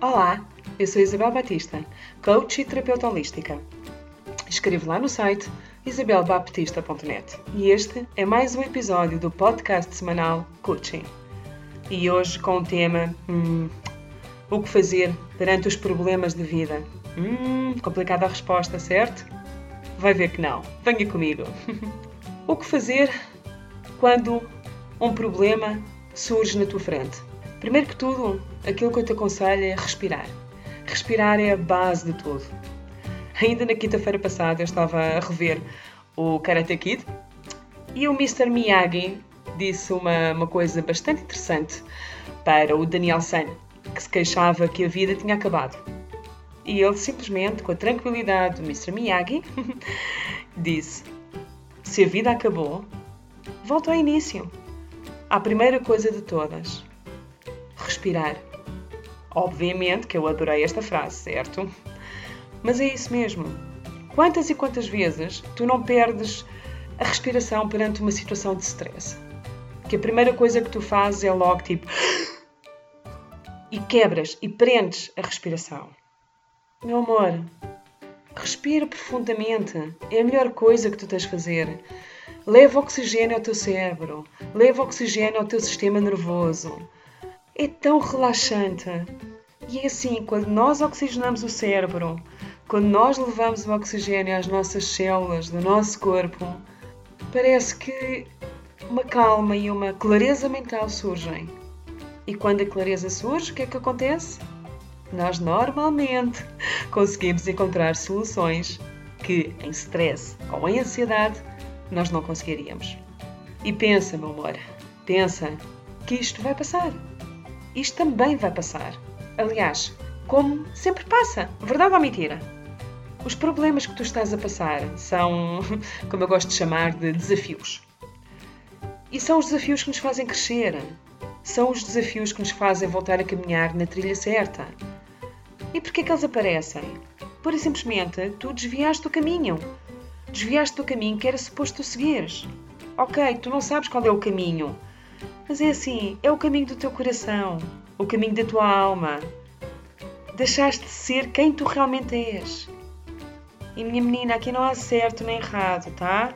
Olá, eu sou Isabel Batista, coach e terapeuta holística. Escrevo lá no site isabelbaptista.net e este é mais um episódio do podcast semanal Coaching. E hoje com o tema hum, O que fazer perante os problemas de vida? Hum, complicada a resposta, certo? Vai ver que não. Venha comigo. o que fazer quando um problema surge na tua frente? Primeiro que tudo, aquilo que eu te aconselho é respirar. Respirar é a base de tudo. Ainda na quinta-feira passada eu estava a rever o Karate Kid e o Mr. Miyagi disse uma, uma coisa bastante interessante para o Daniel San, que se queixava que a vida tinha acabado. E ele simplesmente, com a tranquilidade do Mr. Miyagi, disse: Se a vida acabou, volta ao início. À primeira coisa de todas respirar. Obviamente que eu adorei esta frase, certo? Mas é isso mesmo. Quantas e quantas vezes tu não perdes a respiração perante uma situação de stress? Que a primeira coisa que tu fazes é logo tipo. e quebras e prendes a respiração. Meu amor, respira profundamente. É a melhor coisa que tu tens de fazer. Leva oxigênio ao teu cérebro, leva oxigênio ao teu sistema nervoso é tão relaxante. E é assim, quando nós oxigenamos o cérebro, quando nós levamos o oxigênio às nossas células do nosso corpo, parece que uma calma e uma clareza mental surgem. E quando a clareza surge, o que é que acontece? Nós normalmente conseguimos encontrar soluções que em stress ou em ansiedade nós não conseguiríamos. E pensa, meu amor, pensa que isto vai passar isto também vai passar. Aliás, como sempre passa, verdade ou mentira? Os problemas que tu estás a passar são, como eu gosto de chamar, de desafios. E são os desafios que nos fazem crescer. São os desafios que nos fazem voltar a caminhar na trilha certa. E porquê que eles aparecem? Pura e simplesmente, tu desviaste o caminho. Desviaste o caminho que era suposto tu seguires. Ok, tu não sabes qual é o caminho, mas é assim, é o caminho do teu coração, o caminho da tua alma. Deixaste de ser quem tu realmente és. E minha menina, aqui não há certo nem errado, tá?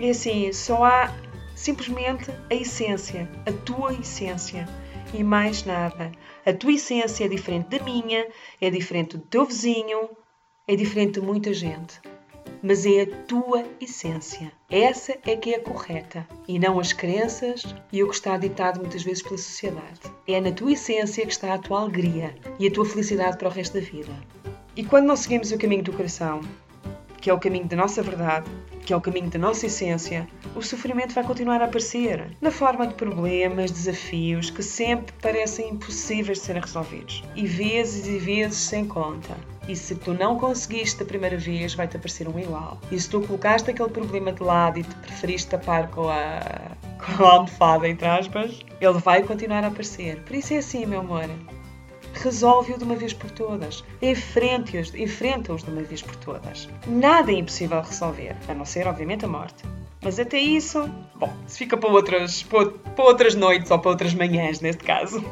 É assim, só há simplesmente a essência, a tua essência e mais nada. A tua essência é diferente da minha, é diferente do teu vizinho, é diferente de muita gente mas é a tua essência. Essa é que é a correta e não as crenças e o que está ditado muitas vezes pela sociedade. É na tua essência que está a tua alegria e a tua felicidade para o resto da vida. E quando não seguimos o caminho do coração, que é o caminho da nossa verdade, que é o caminho da nossa essência, o sofrimento vai continuar a aparecer na forma de problemas, desafios que sempre parecem impossíveis de serem resolvidos e vezes e vezes sem conta. E se tu não conseguiste a primeira vez, vai-te aparecer um igual. E se tu colocaste aquele problema de lado e te preferiste tapar com a, com a almofada, entre aspas, ele vai continuar a aparecer. Por isso é assim, meu amor resolve-o de uma vez por todas. Enfrente-os enfrenta de uma vez por todas. Nada é impossível resolver, a não ser, obviamente, a morte. Mas até isso, bom, se fica para outras, para outras noites ou para outras manhãs, neste caso.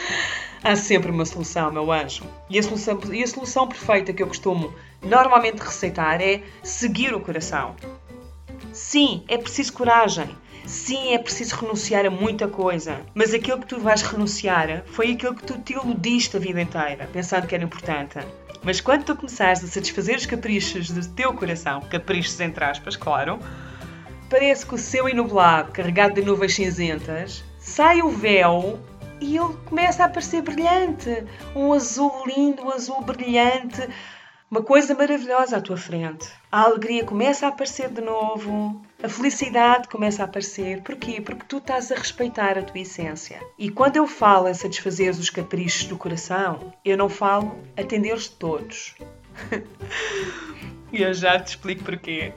Há sempre uma solução, meu anjo. E a solução, e a solução perfeita que eu costumo normalmente receitar é seguir o coração. Sim, é preciso coragem. Sim, é preciso renunciar a muita coisa, mas aquilo que tu vais renunciar foi aquilo que tu te iludiste a vida inteira, pensando que era importante. Mas quando tu começares a satisfazer os caprichos do teu coração, caprichos entre aspas, claro, parece que o céu enublado, carregado de nuvens cinzentas, sai o véu e ele começa a aparecer brilhante. Um azul lindo, um azul brilhante, uma coisa maravilhosa à tua frente. A alegria começa a aparecer de novo, a felicidade começa a aparecer. Porquê? Porque tu estás a respeitar a tua essência. E quando eu falo em satisfazer os caprichos do coração, eu não falo atender-os todos. e eu já te explico porquê.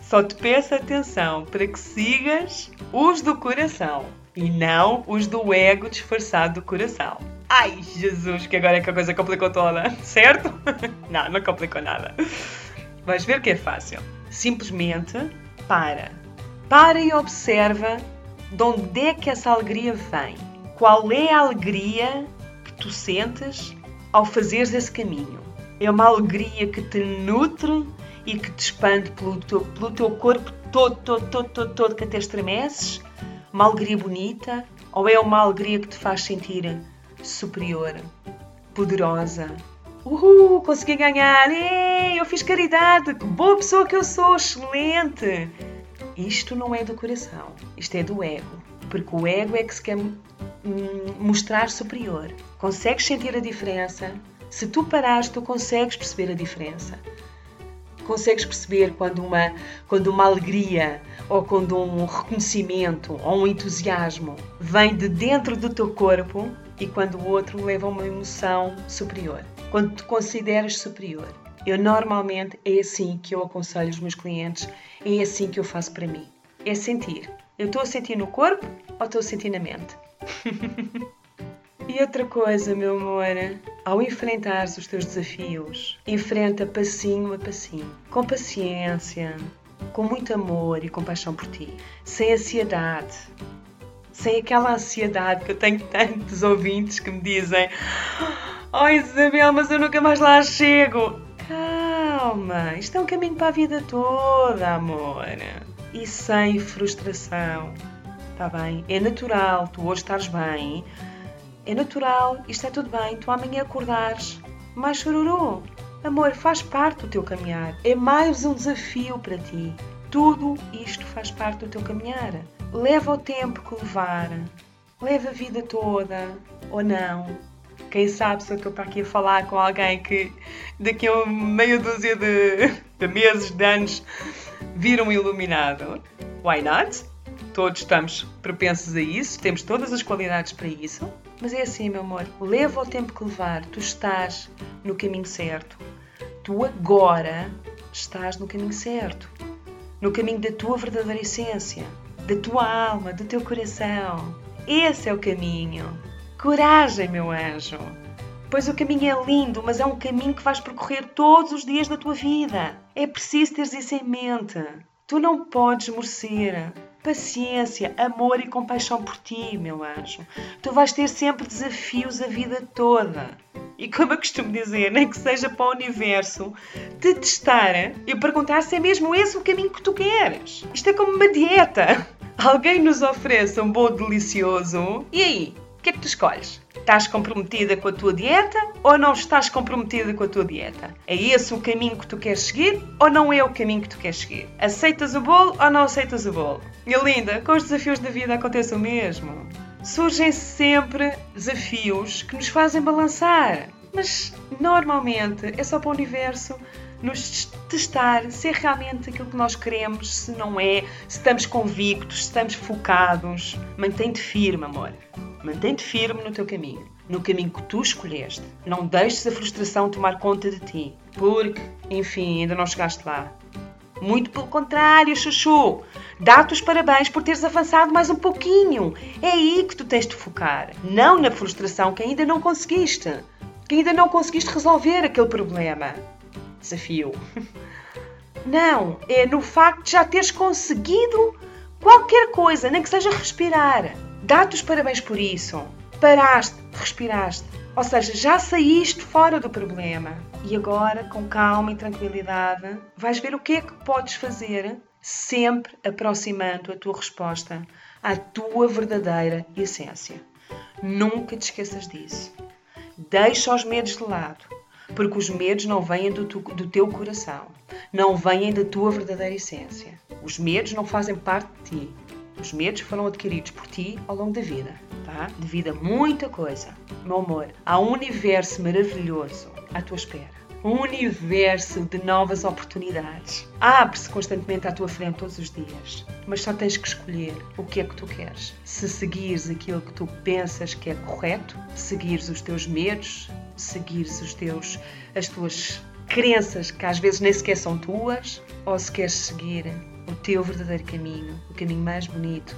Só te peço atenção para que sigas os do coração e não os do ego disfarçado do coração. Ai, Jesus, que agora é que a coisa complicou toda, certo? não, não complicou nada. Vais ver que é fácil. Simplesmente para. Para e observa de onde é que essa alegria vem. Qual é a alegria que tu sentes ao fazeres esse caminho. É uma alegria que te nutre e que te expande pelo teu, pelo teu corpo todo, todo, todo, todo, todo, que até estremeces. Uma alegria bonita ou é uma alegria que te faz sentir superior, poderosa? Uhul, consegui ganhar! Ei, eu fiz caridade! Que boa pessoa que eu sou! Excelente! Isto não é do coração, isto é do ego. Porque o ego é que se quer hum, mostrar superior. Consegues sentir a diferença? Se tu parares, tu consegues perceber a diferença. Consegues perceber quando uma, quando uma alegria ou quando um reconhecimento ou um entusiasmo vem de dentro do teu corpo e quando o outro leva uma emoção superior. Quando te consideras superior. Eu normalmente é assim que eu aconselho os meus clientes, é assim que eu faço para mim. É sentir. Eu estou a sentir no corpo ou estou a sentir na mente? e outra coisa, meu amor, ao enfrentares os teus desafios, enfrenta passinho a passinho, com paciência, com muito amor e compaixão por ti, sem ansiedade, sem aquela ansiedade que eu tenho tantos ouvintes que me dizem: Oh Isabel, mas eu nunca mais lá chego. Calma, isto é um caminho para a vida toda, amor. E sem frustração. Está bem? É natural tu hoje estares bem. É natural, isto é tudo bem. Tu amanhã acordares mais chororô. Amor, faz parte do teu caminhar. É mais um desafio para ti. Tudo isto faz parte do teu caminhar. Leva o tempo que levar. Leva a vida toda. Ou não quem sabe se eu estou para aqui a falar com alguém que daqui a meia dúzia de, de meses, de anos, viram iluminado. Why not? Todos estamos propensos a isso, temos todas as qualidades para isso. Mas é assim, meu amor, leva o tempo que levar, tu estás no caminho certo. Tu agora estás no caminho certo. No caminho da tua verdadeira essência, da tua alma, do teu coração. Esse é o caminho. Coragem, meu anjo! Pois o caminho é lindo, mas é um caminho que vais percorrer todos os dias da tua vida. É preciso teres isso em mente. Tu não podes merecer paciência, amor e compaixão por ti, meu anjo. Tu vais ter sempre desafios a vida toda. E como eu costumo dizer, nem que seja para o universo, te testar e perguntar se é mesmo esse o caminho que tu queres. Isto é como uma dieta. Alguém nos oferece um bolo delicioso. E aí? que é que tu escolhes? Estás comprometida com a tua dieta ou não estás comprometida com a tua dieta? É esse o caminho que tu queres seguir ou não é o caminho que tu queres seguir? Aceitas o bolo ou não aceitas o bolo? Minha linda, com os desafios da vida acontece o mesmo. Surgem sempre desafios que nos fazem balançar, mas normalmente é só para o universo nos testar se é realmente aquilo que nós queremos, se não é, se estamos convictos, se estamos focados. Mantém-te firme, amor. Mantém-te firme no teu caminho, no caminho que tu escolheste. Não deixes a frustração tomar conta de ti, porque, enfim, ainda não chegaste lá. Muito pelo contrário, Chuchu. Dá-te os parabéns por teres avançado mais um pouquinho. É aí que tu tens de focar, não na frustração que ainda não conseguiste, que ainda não conseguiste resolver aquele problema. Desafio. Não, é no facto de já teres conseguido qualquer coisa, nem que seja respirar. Dá-te os parabéns por isso. Paraste, respiraste. Ou seja, já saíste fora do problema. E agora, com calma e tranquilidade, vais ver o que é que podes fazer, sempre aproximando a tua resposta à tua verdadeira essência. Nunca te esqueças disso. Deixa os medos de lado, porque os medos não vêm do, tu, do teu coração, não vêm da tua verdadeira essência. Os medos não fazem parte de ti. Os medos foram adquiridos por ti ao longo da vida, tá? Devido a muita coisa. Meu amor, há um universo maravilhoso à tua espera. Um universo de novas oportunidades. Abre-se constantemente à tua frente todos os dias. Mas só tens que escolher o que é que tu queres. Se seguires aquilo que tu pensas que é correto, seguires os teus medos, seguires os teus, as tuas crenças que às vezes nem sequer são tuas, ou se queres seguir o teu verdadeiro caminho, o caminho mais bonito,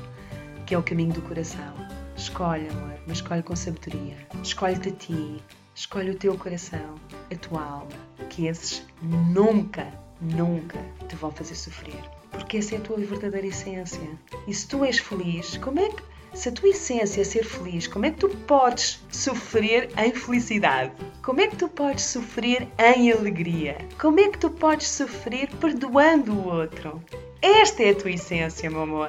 que é o caminho do coração. Escolhe, amor, mas escolhe com sabedoria. Escolhe-te a ti, escolhe o teu coração, a tua alma, que esses nunca, nunca te vão fazer sofrer. Porque essa é a tua verdadeira essência. E se tu és feliz, como é que Se a tua essência é ser feliz, como é que tu podes sofrer em felicidade? Como é que tu podes sofrer em alegria? Como é que tu podes sofrer perdoando o outro? Esta é a tua essência, meu amor.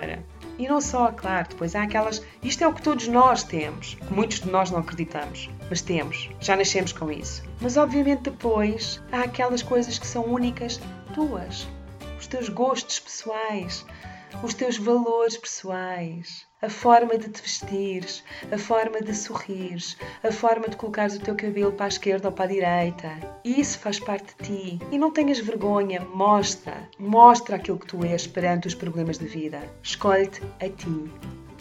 E não só, claro, depois há aquelas. Isto é o que todos nós temos, que muitos de nós não acreditamos, mas temos, já nascemos com isso. Mas obviamente depois há aquelas coisas que são únicas tuas, os teus gostos pessoais, os teus valores pessoais, a forma de te vestires, a forma de sorrires, a forma de colocares o teu cabelo para a esquerda ou para a direita. Isso faz parte de ti. E não tenhas vergonha, mostra, mostra aquilo que tu és perante os problemas da vida. Escolhe-te a ti.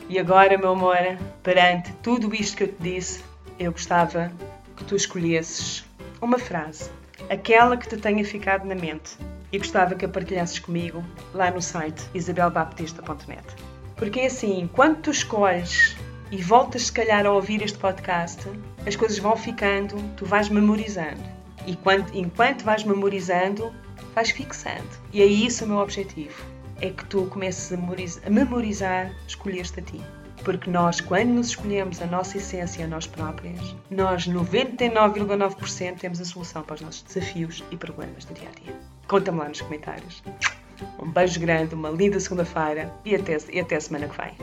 E agora, meu amor, perante tudo isto que eu te disse, eu gostava que tu escolhesses uma frase, aquela que te tenha ficado na mente e gostava que a partilhasses comigo lá no site isabelbaptista.net. Porque é assim, quando tu escolhes e voltas se calhar a ouvir este podcast, as coisas vão ficando, tu vais memorizando. E quando, enquanto vais memorizando, vais fixando. E é isso o meu objetivo. É que tu comeces a memorizar, memorizar escolher-te a ti. Porque nós, quando nos escolhemos a nossa essência a nós próprias, nós 99,9% temos a solução para os nossos desafios e problemas do dia a dia. Conta-me lá nos comentários. Um beijo grande, uma linda segunda-feira e até, e até a semana que vem.